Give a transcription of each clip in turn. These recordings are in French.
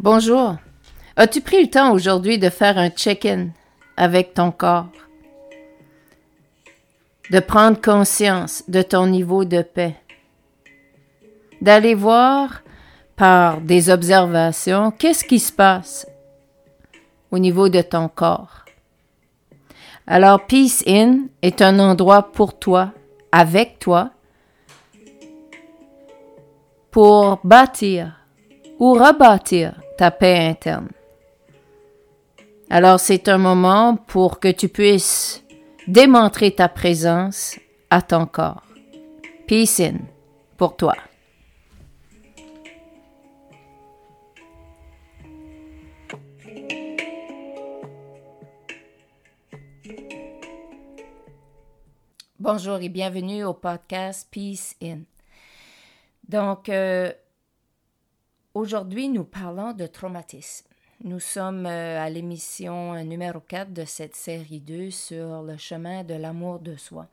Bonjour. As-tu pris le temps aujourd'hui de faire un check-in avec ton corps? De prendre conscience de ton niveau de paix? D'aller voir par des observations qu'est-ce qui se passe au niveau de ton corps? Alors, Peace In est un endroit pour toi, avec toi, pour bâtir ou rebâtir ta paix interne. Alors c'est un moment pour que tu puisses démontrer ta présence à ton corps. Peace in pour toi. Bonjour et bienvenue au podcast Peace In. Donc, euh, Aujourd'hui, nous parlons de traumatisme. Nous sommes euh, à l'émission numéro 4 de cette série 2 sur le chemin de l'amour de soi.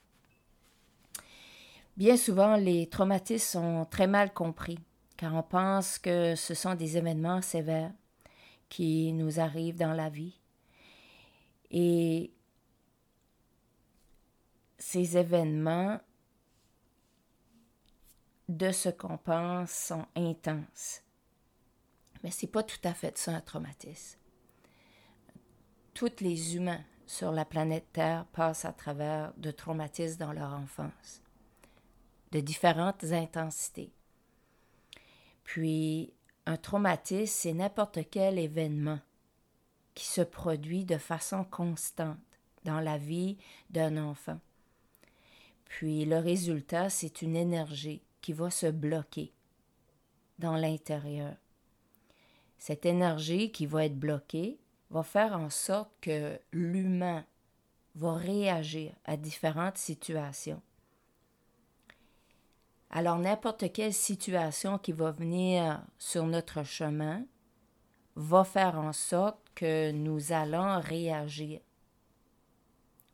Bien souvent, les traumatismes sont très mal compris, car on pense que ce sont des événements sévères qui nous arrivent dans la vie. Et ces événements, de ce qu'on pense, sont intenses. Mais ce n'est pas tout à fait ça un traumatisme. Tous les humains sur la planète Terre passent à travers de traumatismes dans leur enfance, de différentes intensités. Puis, un traumatisme, c'est n'importe quel événement qui se produit de façon constante dans la vie d'un enfant. Puis le résultat, c'est une énergie qui va se bloquer dans l'intérieur cette énergie qui va être bloquée va faire en sorte que l'humain va réagir à différentes situations. Alors n'importe quelle situation qui va venir sur notre chemin va faire en sorte que nous allons réagir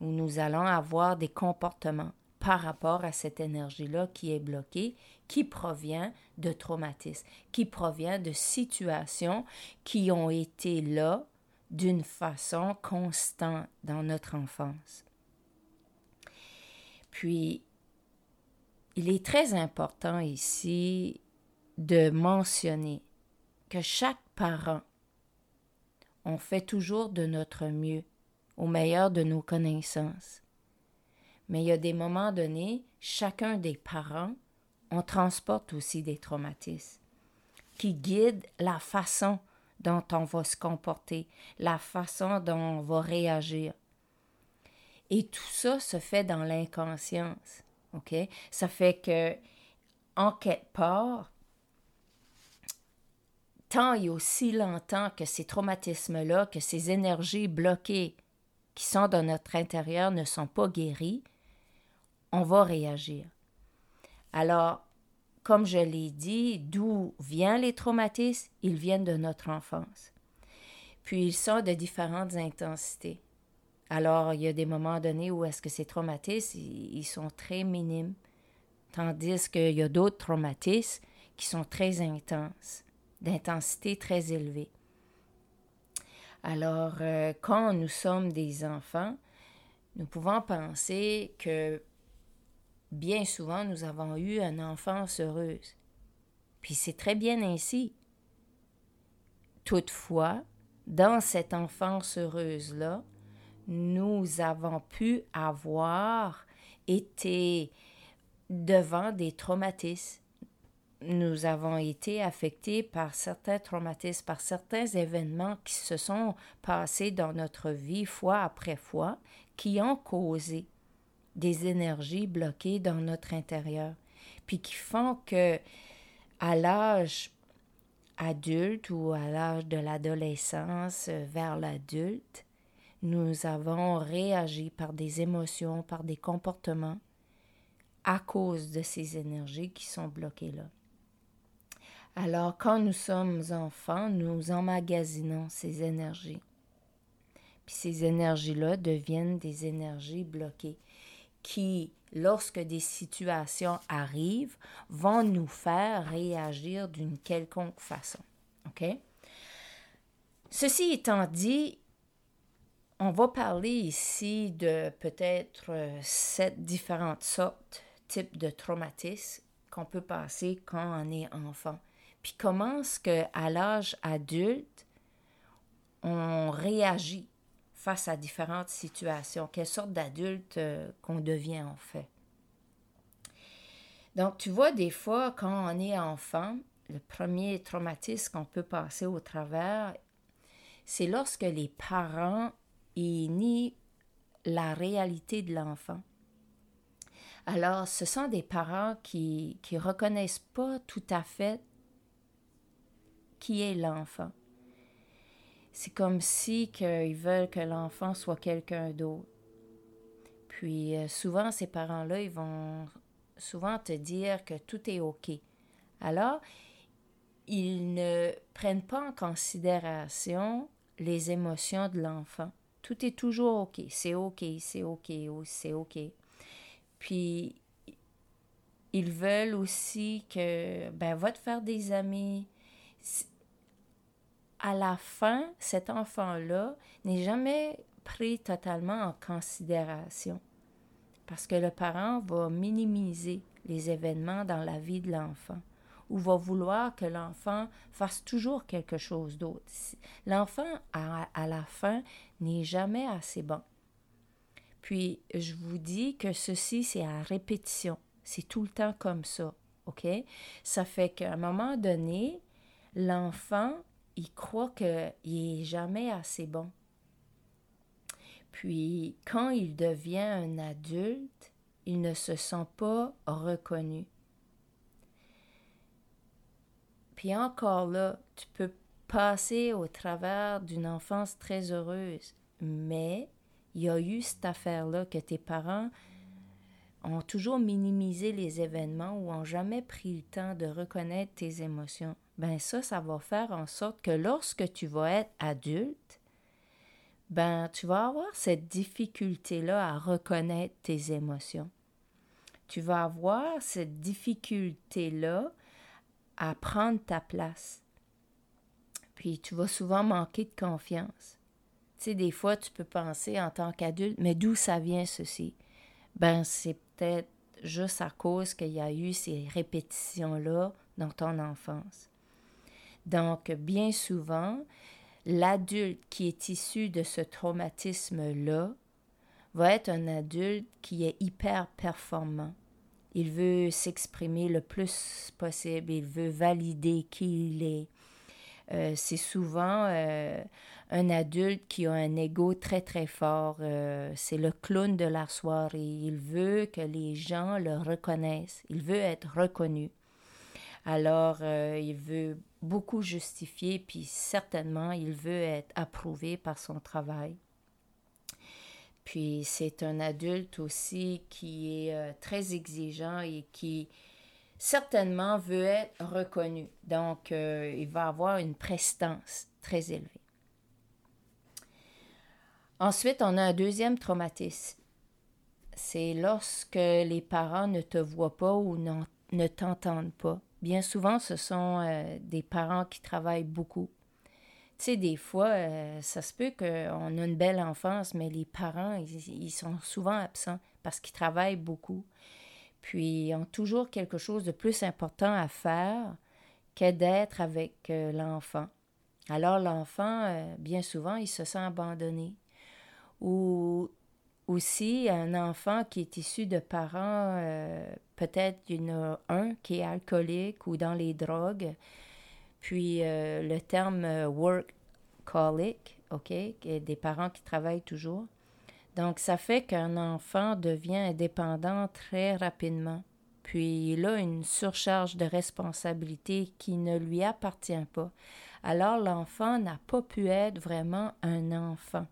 ou nous allons avoir des comportements par rapport à cette énergie-là qui est bloquée, qui provient de traumatismes, qui provient de situations qui ont été là d'une façon constante dans notre enfance. Puis, il est très important ici de mentionner que chaque parent, on fait toujours de notre mieux, au meilleur de nos connaissances. Mais il y a des moments donnés, chacun des parents, on transporte aussi des traumatismes qui guident la façon dont on va se comporter, la façon dont on va réagir. Et tout ça se fait dans l'inconscience. OK? Ça fait que, en quelque part, tant et aussi longtemps que ces traumatismes-là, que ces énergies bloquées qui sont dans notre intérieur ne sont pas guéries, on va réagir. Alors, comme je l'ai dit, d'où viennent les traumatismes? Ils viennent de notre enfance. Puis ils sont de différentes intensités. Alors, il y a des moments donnés où est-ce que ces traumatismes, ils sont très minimes, tandis qu'il y a d'autres traumatismes qui sont très intenses, d'intensité très élevée. Alors, euh, quand nous sommes des enfants, nous pouvons penser que bien souvent nous avons eu une enfance heureuse. Puis c'est très bien ainsi. Toutefois, dans cette enfance heureuse-là, nous avons pu avoir été devant des traumatismes. Nous avons été affectés par certains traumatismes, par certains événements qui se sont passés dans notre vie fois après fois, qui ont causé des énergies bloquées dans notre intérieur, puis qui font que à l'âge adulte ou à l'âge de l'adolescence vers l'adulte, nous avons réagi par des émotions, par des comportements à cause de ces énergies qui sont bloquées là. Alors, quand nous sommes enfants, nous emmagasinons ces énergies. Puis ces énergies-là deviennent des énergies bloquées qui, lorsque des situations arrivent, vont nous faire réagir d'une quelconque façon. OK? Ceci étant dit, on va parler ici de peut-être euh, sept différentes sortes, types de traumatismes qu'on peut passer quand on est enfant. Puis comment est-ce qu'à l'âge adulte, on réagit face à différentes situations, quelle sorte d'adulte euh, qu'on devient en fait? Donc, tu vois, des fois, quand on est enfant, le premier traumatisme qu'on peut passer au travers, c'est lorsque les parents y nient la réalité de l'enfant. Alors, ce sont des parents qui ne reconnaissent pas tout à fait qui est l'enfant. C'est comme si ils veulent que l'enfant soit quelqu'un d'autre. Puis euh, souvent, ces parents-là, ils vont souvent te dire que tout est OK. Alors, ils ne prennent pas en considération les émotions de l'enfant. Tout est toujours OK. C'est OK, c'est OK, c'est OK. Puis, ils veulent aussi que, ben, va te faire des amis à la fin, cet enfant-là n'est jamais pris totalement en considération parce que le parent va minimiser les événements dans la vie de l'enfant ou va vouloir que l'enfant fasse toujours quelque chose d'autre. L'enfant, à, à, la fin, n'est jamais assez bon. Puis, je vous dis que ceci, c'est à répétition. C'est tout le temps comme ça. OK? Ça fait qu'à un moment donné, l'enfant il croit qu'il n'est jamais assez bon. Puis, quand il devient un adulte, il ne se sent pas reconnu. Puis encore là, tu peux passer au travers d'une enfance très heureuse, mais il y a eu cette affaire-là que tes parents ont toujours minimisé les événements ou ont jamais pris le temps de reconnaître tes émotions ben ça, ça va faire en sorte que lorsque tu vas être adulte, ben tu vas avoir cette difficulté-là à reconnaître tes émotions. Tu vas avoir cette difficulté-là à prendre ta place. Puis tu vas souvent manquer de confiance. Tu sais, des fois, tu peux penser en tant qu'adulte, mais d'où ça vient ceci? Ben, c'est peut-être juste à cause qu'il y a eu ces répétitions-là dans ton enfance. Donc, bien souvent, l'adulte qui est issu de ce traumatisme-là va être un adulte qui est hyper performant. Il veut s'exprimer le plus possible, il veut valider qui il est. Euh, c'est souvent euh, un adulte qui a un ego très très fort. Euh, c'est le clown de la soirée. Il veut que les gens le reconnaissent. Il veut être reconnu. Alors, il veut beaucoup justifié, puis certainement, il veut être approuvé par son travail. Puis c'est un adulte aussi qui est euh, très exigeant et qui certainement veut être reconnu. Donc, euh, il va avoir une prestance très élevée. Ensuite, on a un deuxième traumatisme. C'est lorsque les parents ne te voient pas ou ne t'entendent pas. Bien souvent, ce sont euh, des parents qui travaillent beaucoup. Tu sais, des fois, euh, ça se peut qu'on a une belle enfance, mais les parents, ils, sont souvent absents parce qu'ils travaillent beaucoup. Puis, ils ont toujours quelque chose de plus important à faire que d'être avec euh, l'enfant. Alors, l'enfant, bien souvent, il se sent abandonné. Ou aussi, un enfant qui est issu de parents, euh, peut-être il y en a un qui est alcoolique ou dans les drogues, puis euh, le terme euh, workaholic, OK, des parents qui travaillent toujours. Donc, ça fait qu'un enfant devient indépendant très rapidement. Puis, il a une surcharge de responsabilité qui ne lui appartient pas. Alors, l'enfant n'a pas pu être vraiment un enfant.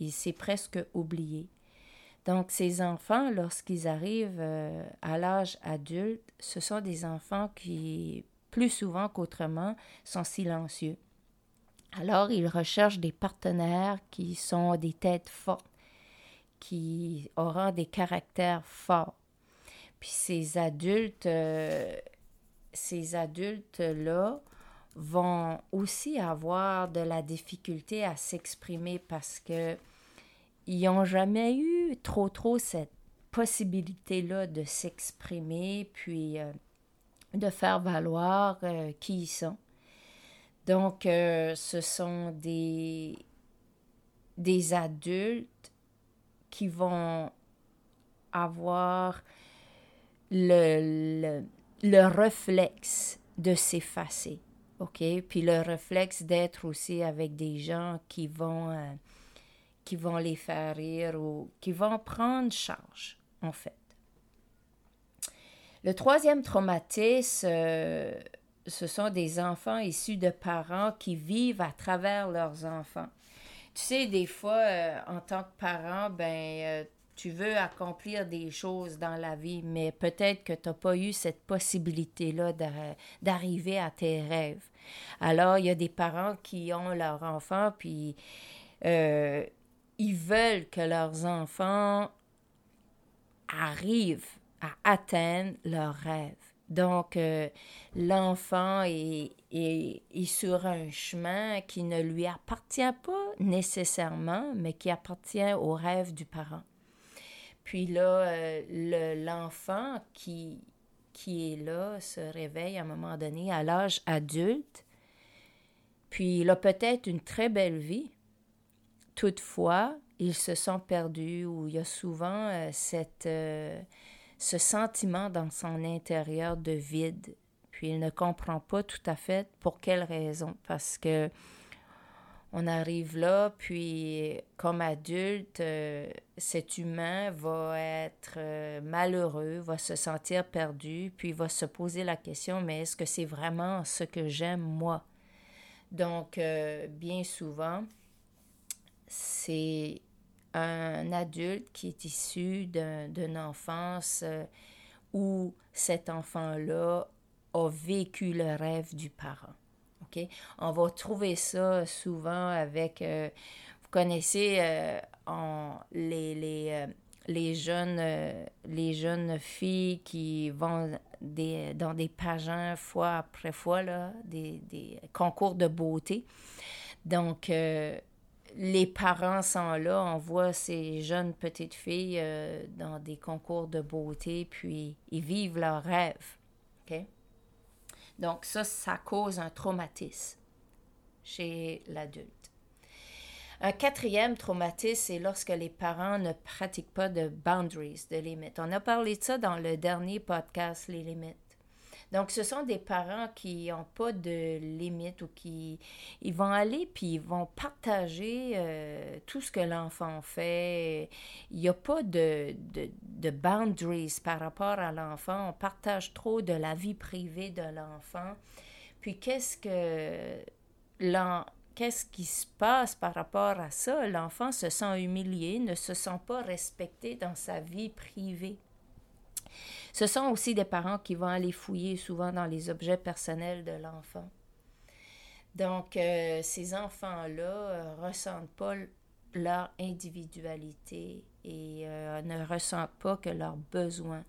Il s'est presque oublié. Donc, ces enfants, lorsqu'ils arrivent euh, à l'âge adulte, ce sont des enfants qui, plus souvent qu'autrement, sont silencieux. Alors, ils recherchent des partenaires qui sont des têtes fortes, qui auront des caractères forts. Puis ces adultes, euh, ces adultes-là vont aussi avoir de la difficulté à s'exprimer parce que ils n'ont jamais eu trop trop cette possibilité-là de s'exprimer puis euh, de faire valoir euh, qui ils sont. Donc, ce sont des, des adultes qui vont avoir le, le, réflexe de s'effacer, OK? Puis le réflexe d'être aussi avec des gens qui vont, euh, qui vont les faire rire ou qui vont prendre charge, en fait. Le troisième traumatisme, euh, ce sont des enfants issus de parents qui vivent à travers leurs enfants. Tu sais, des fois, euh, en tant que parent, ben, tu veux accomplir des choses dans la vie, mais peut-être que tu n'as pas eu cette possibilité-là d'arriver à tes rêves. Alors, il y a des parents qui ont leurs enfants, puis euh, ils veulent que leurs enfants arrivent à atteindre leurs rêves. Donc, euh, l'enfant est, sur un chemin qui ne lui appartient pas nécessairement, mais qui appartient au rêve du parent. Puis là, euh, l'enfant qui, qui est là se réveille à un moment donné à l'âge adulte, puis il a peut-être une très belle vie. Toutefois, ils se sont perdus ou il y a souvent euh, cette, euh, ce sentiment dans son intérieur de vide. Puis il ne comprend pas tout à fait pour quelle raison, parce que on arrive là, puis comme adulte, euh, cet humain va être malheureux, va se sentir perdu, puis va se poser la question, mais est-ce que c'est vraiment ce que j'aime moi? Donc, bien souvent, c'est un adulte qui est issu d'une enfance où cet enfant-là a vécu le rêve du parent. On va trouver ça souvent avec, euh, vous connaissez euh, les, les, euh, les, jeunes, les jeunes filles qui vont des, dans des pageants fois après fois, là, des, des concours de beauté. Donc, les parents sont là, on voit ces jeunes petites filles dans des concours de beauté, puis ils vivent leurs rêves. OK? Donc ça, ça cause un traumatisme chez l'adulte. Un quatrième traumatisme, c'est lorsque les parents ne pratiquent pas de boundaries, de limites. On a parlé de ça dans le dernier podcast, les limites. Donc, ce sont des parents qui n'ont pas de limites ou qui ils vont aller puis ils vont partager euh, tout ce que l'enfant fait. Il n'y a pas de, de, boundaries par rapport à l'enfant. On partage trop de la vie privée de l'enfant. Puis, qu'est-ce que qu'est-ce qui se passe par rapport à ça? L'enfant se sent humilié, ne se sent pas respecté dans sa vie privée. Ce sont aussi des parents qui vont aller fouiller souvent dans les objets personnels de l'enfant. Donc, euh, ces enfants-là ne euh, ressentent pas leur individualité et euh, ne ressentent pas que leurs besoins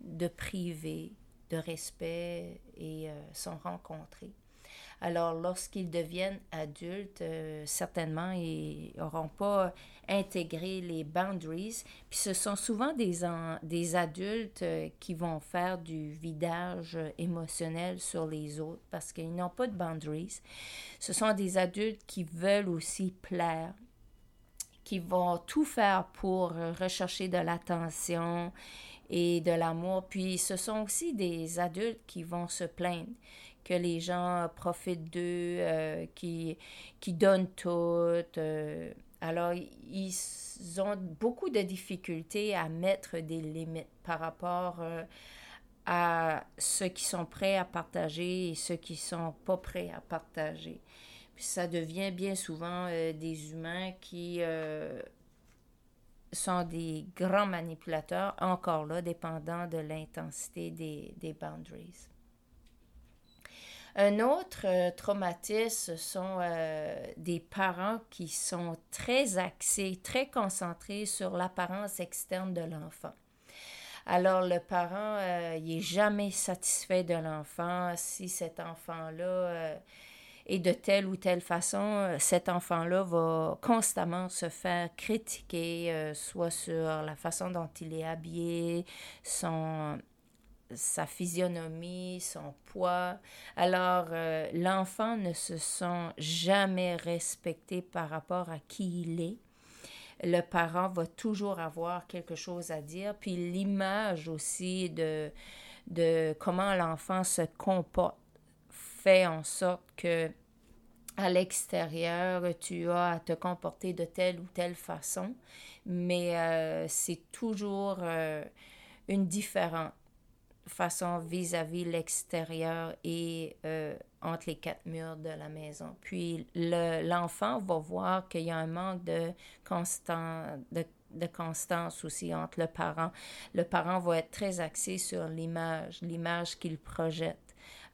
de privé, de respect et, sont rencontrés. Alors, lorsqu'ils deviennent adultes, euh, certainement, ils n'auront pas intégré les boundaries. Puis ce sont souvent des, adultes euh, qui vont faire du vidage émotionnel sur les autres parce qu'ils n'ont pas de boundaries. Ce sont des adultes qui veulent aussi plaire qui vont tout faire pour rechercher de l'attention et de l'amour. Puis ce sont aussi des adultes qui vont se plaindre, que les gens profitent d'eux, euh, qui, qui donnent tout. Euh. alors, ils ont beaucoup de difficultés à mettre des limites par rapport euh, à ceux qui sont prêts à partager et ceux qui sont pas prêts à partager. Ça devient bien souvent des humains qui sont des grands manipulateurs, encore là, dépendant de l'intensité des, des boundaries. Un autre euh, traumatisme, sont euh, des parents qui sont très axés, très concentrés sur l'apparence externe de l'enfant. Alors, le parent, euh, n'est jamais satisfait de l'enfant. Si cet enfant-là est de telle ou telle façon, cet enfant-là va constamment se faire critiquer, soit sur la façon dont il est habillé, son sa physionomie, son poids. Alors, euh, l'enfant ne se sent jamais respecté par rapport à qui il est. Le parent va toujours avoir quelque chose à dire. Puis l'image aussi de, de comment l'enfant se comporte fait en sorte que à l'extérieur, tu as à te comporter de telle ou telle façon, mais euh, c'est toujours euh, une différence façon vis-à-vis l'extérieur et euh, entre les quatre murs de la maison. Puis l'enfant va voir qu'il y a un manque de, constant, de, de, constance aussi entre le parent. Le parent va être très axé sur l'image, l'image qu'il projette.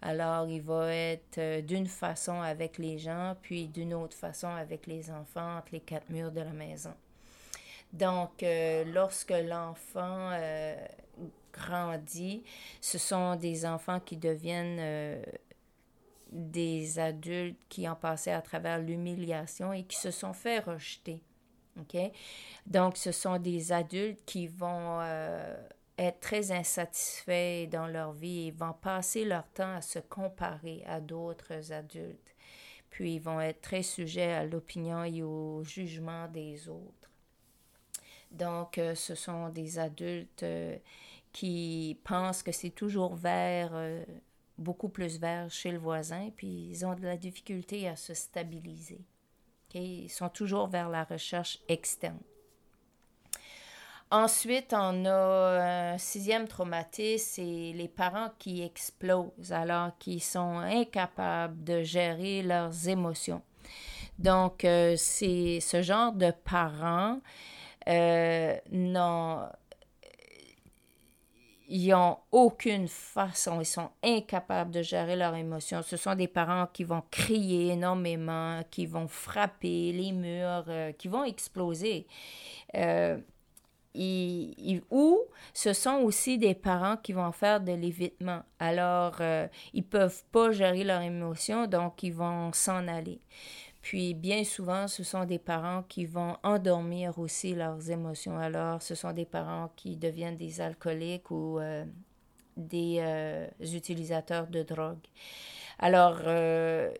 Alors, il va être euh, d'une façon avec les gens, puis d'une autre façon avec les enfants entre les quatre murs de la maison. Donc, euh, lorsque l'enfant grandi, ce sont des enfants qui deviennent euh, des adultes qui ont passé à travers l'humiliation et qui se sont fait rejeter. Donc, ce sont des adultes qui vont euh, être très insatisfaits dans leur vie et vont passer leur temps à se comparer à d'autres adultes. Puis, ils vont être très sujets à l'opinion et au jugement des autres. Donc, euh, ce sont des adultes qui pensent que c'est toujours vert, euh, beaucoup plus vert chez le voisin, puis ils ont de la difficulté à se stabiliser. Ils sont toujours vers la recherche externe. Ensuite, on a un sixième traumatisme, c'est les parents qui explosent, alors qu'ils sont incapables de gérer leurs émotions. Donc, euh, c'est ce genre de parents euh, n'ont ils n'ont aucune façon, ils sont incapables de gérer leurs émotions. Ce sont des parents qui vont crier énormément, qui vont frapper les murs, euh, qui vont exploser. Euh, ou ce sont aussi des parents qui vont faire de l'évitement. Alors, euh, ils peuvent pas gérer leurs émotions, donc ils vont s'en aller. Puis bien souvent, ce sont des parents qui vont endormir aussi leurs émotions. Alors, ce sont des parents qui deviennent des alcooliques ou euh, des euh, utilisateurs de drogue. Alors, euh,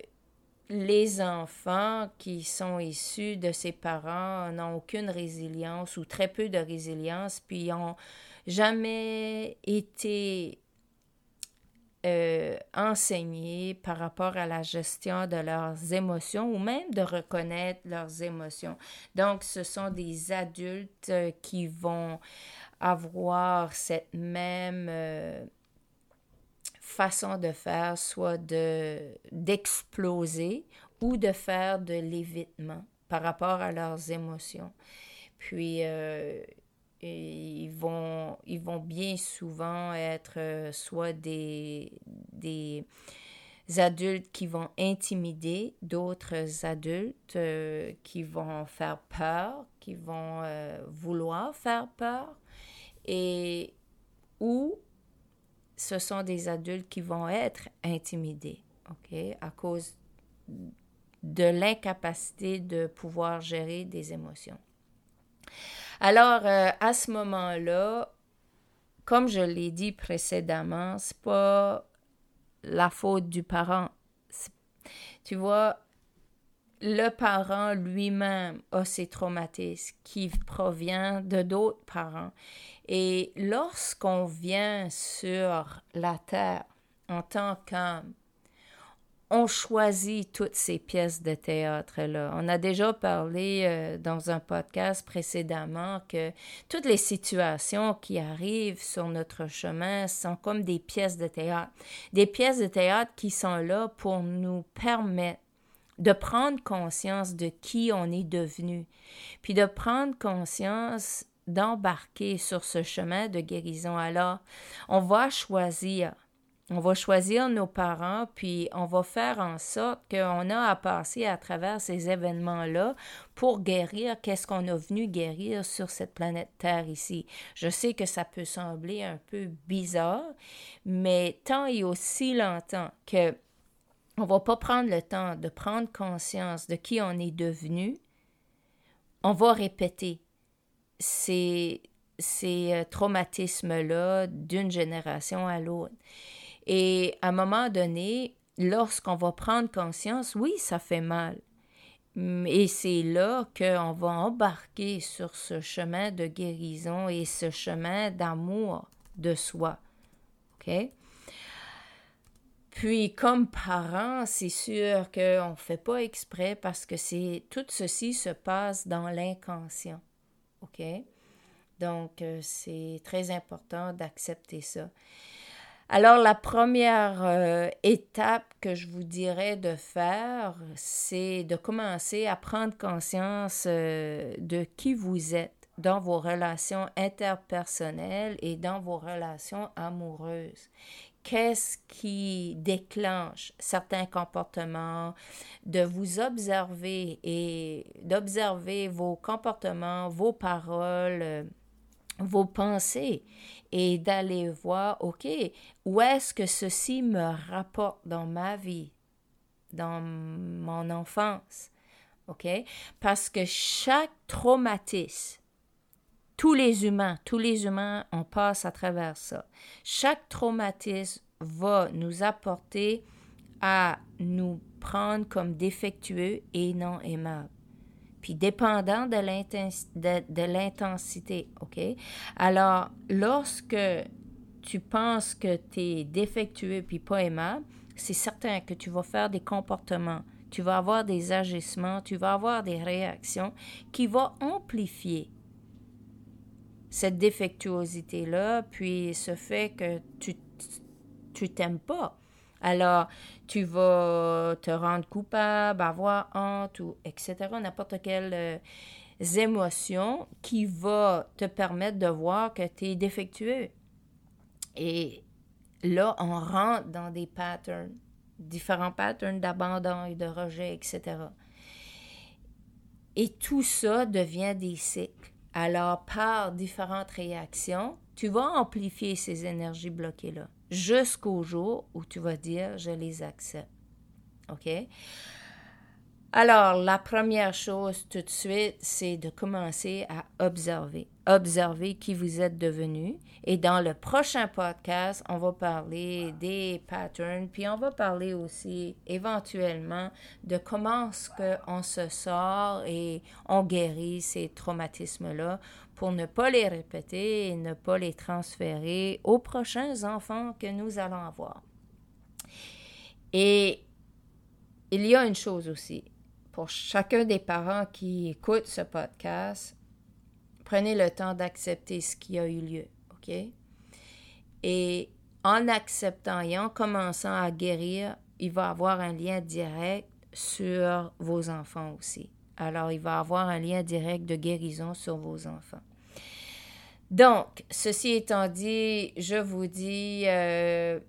les enfants qui sont issus de ces parents n'ont aucune résilience ou très peu de résilience, puis n'ont jamais été euh, enseigner par rapport à la gestion de leurs émotions ou même de reconnaître leurs émotions. Donc, ce sont des adultes euh, qui vont avoir cette même euh, façon de faire, soit de d'exploser ou de faire de l'évitement par rapport à leurs émotions. Puis, ils vont, ils vont bien souvent être euh, soit des, des adultes qui vont intimider d'autres adultes euh, qui vont faire peur, qui vont euh, vouloir faire peur, et ou ce sont des adultes qui vont être intimidés, OK, à cause de l'incapacité de pouvoir gérer des émotions. Alors, euh, à ce moment-là, comme je l'ai dit précédemment, c'est pas la faute du parent. Tu vois, le parent lui-même a ses traumatismes qui proviennent de d'autres parents. Et lorsqu'on vient sur la terre en tant qu'homme, on choisit toutes ces pièces de théâtre-là. On a déjà parlé euh, dans un podcast précédemment que toutes les situations qui arrivent sur notre chemin sont comme des pièces de théâtre. Des pièces de théâtre qui sont là pour nous permettre de prendre conscience de qui on est devenu, puis de prendre conscience d'embarquer sur ce chemin de guérison. Alors, on va choisir On va choisir nos parents, puis on va faire en sorte qu'on a à passer à travers ces événements-là pour guérir qu'est-ce qu'on a venu guérir sur cette planète Terre ici. Je sais que ça peut sembler un peu bizarre, mais tant et aussi longtemps que on va pas prendre le temps de prendre conscience de qui on est devenu, on va répéter ces, euh, traumatismes-là d'une génération à l'autre. Et à un moment donné, lorsqu'on va prendre conscience, oui, ça fait mal. Et c'est là qu'on va embarquer sur ce chemin de guérison et ce chemin d'amour de soi. OK? Puis, comme parents, c'est sûr qu'on ne fait pas exprès parce que c'est tout ceci se passe dans l'inconscient. OK? Donc, euh, c'est très important d'accepter ça. Alors, la première euh, étape que je vous dirais de faire, c'est de commencer à prendre conscience euh, de qui vous êtes dans vos relations interpersonnelles et dans vos relations amoureuses. Qu'est-ce qui déclenche certains comportements, de vous observer et d'observer vos comportements, vos paroles, euh, vos pensées et d'aller voir, OK, où est-ce que ceci me rapporte dans ma vie, dans mon enfance, OK? Parce que chaque traumatisme tous les humains, tous les humains, on passe à travers ça. Chaque traumatisme va nous apporter à nous prendre comme défectueux et non aimables. Puis dépendant de l'intensité, OK? Alors, lorsque tu penses que tu es défectueux puis pas aimable, c'est certain que tu vas faire des comportements, tu vas avoir des agissements, tu vas avoir des réactions qui vont amplifier cette défectuosité-là, puis ce fait que tu tu t'aimes pas. Alors, tu vas te rendre coupable, avoir honte, ou etc., n'importe quelle euh, émotion qui va te permettre de voir que tu es défectueux. Et là, on rentre dans des patterns, différents patterns d'abandon et de rejet, etc. Et tout ça devient des cycles. Alors, par différentes réactions, tu vas amplifier ces énergies bloquées-là jusqu'au jour où tu vas dire je les accepte. OK? Alors, la première chose tout de suite, c'est de commencer à observer. Observer qui vous êtes devenu. Et dans le prochain podcast, on va parler des patterns, puis on va parler aussi éventuellement de comment ce qu'on se sort et on guérit ces traumatismes-là pour ne pas les répéter et ne pas les transférer aux prochains enfants que nous allons avoir. Et il y a une chose aussi pour chacun des parents qui écoutent ce podcast, prenez le temps d'accepter ce qui a eu lieu, OK? Et en acceptant et en commençant à guérir, il va avoir un lien direct sur vos enfants aussi. Alors, il va avoir un lien direct de guérison sur vos enfants. Donc, ceci étant dit, je vous dis euh,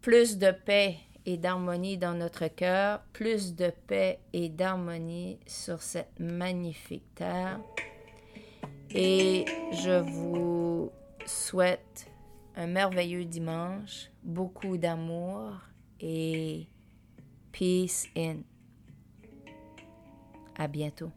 plus de paix et d'harmonie dans notre cœur, plus de paix et d'harmonie sur cette magnifique terre. Et je vous souhaite un merveilleux dimanche, beaucoup d'amour et peace in. À bientôt.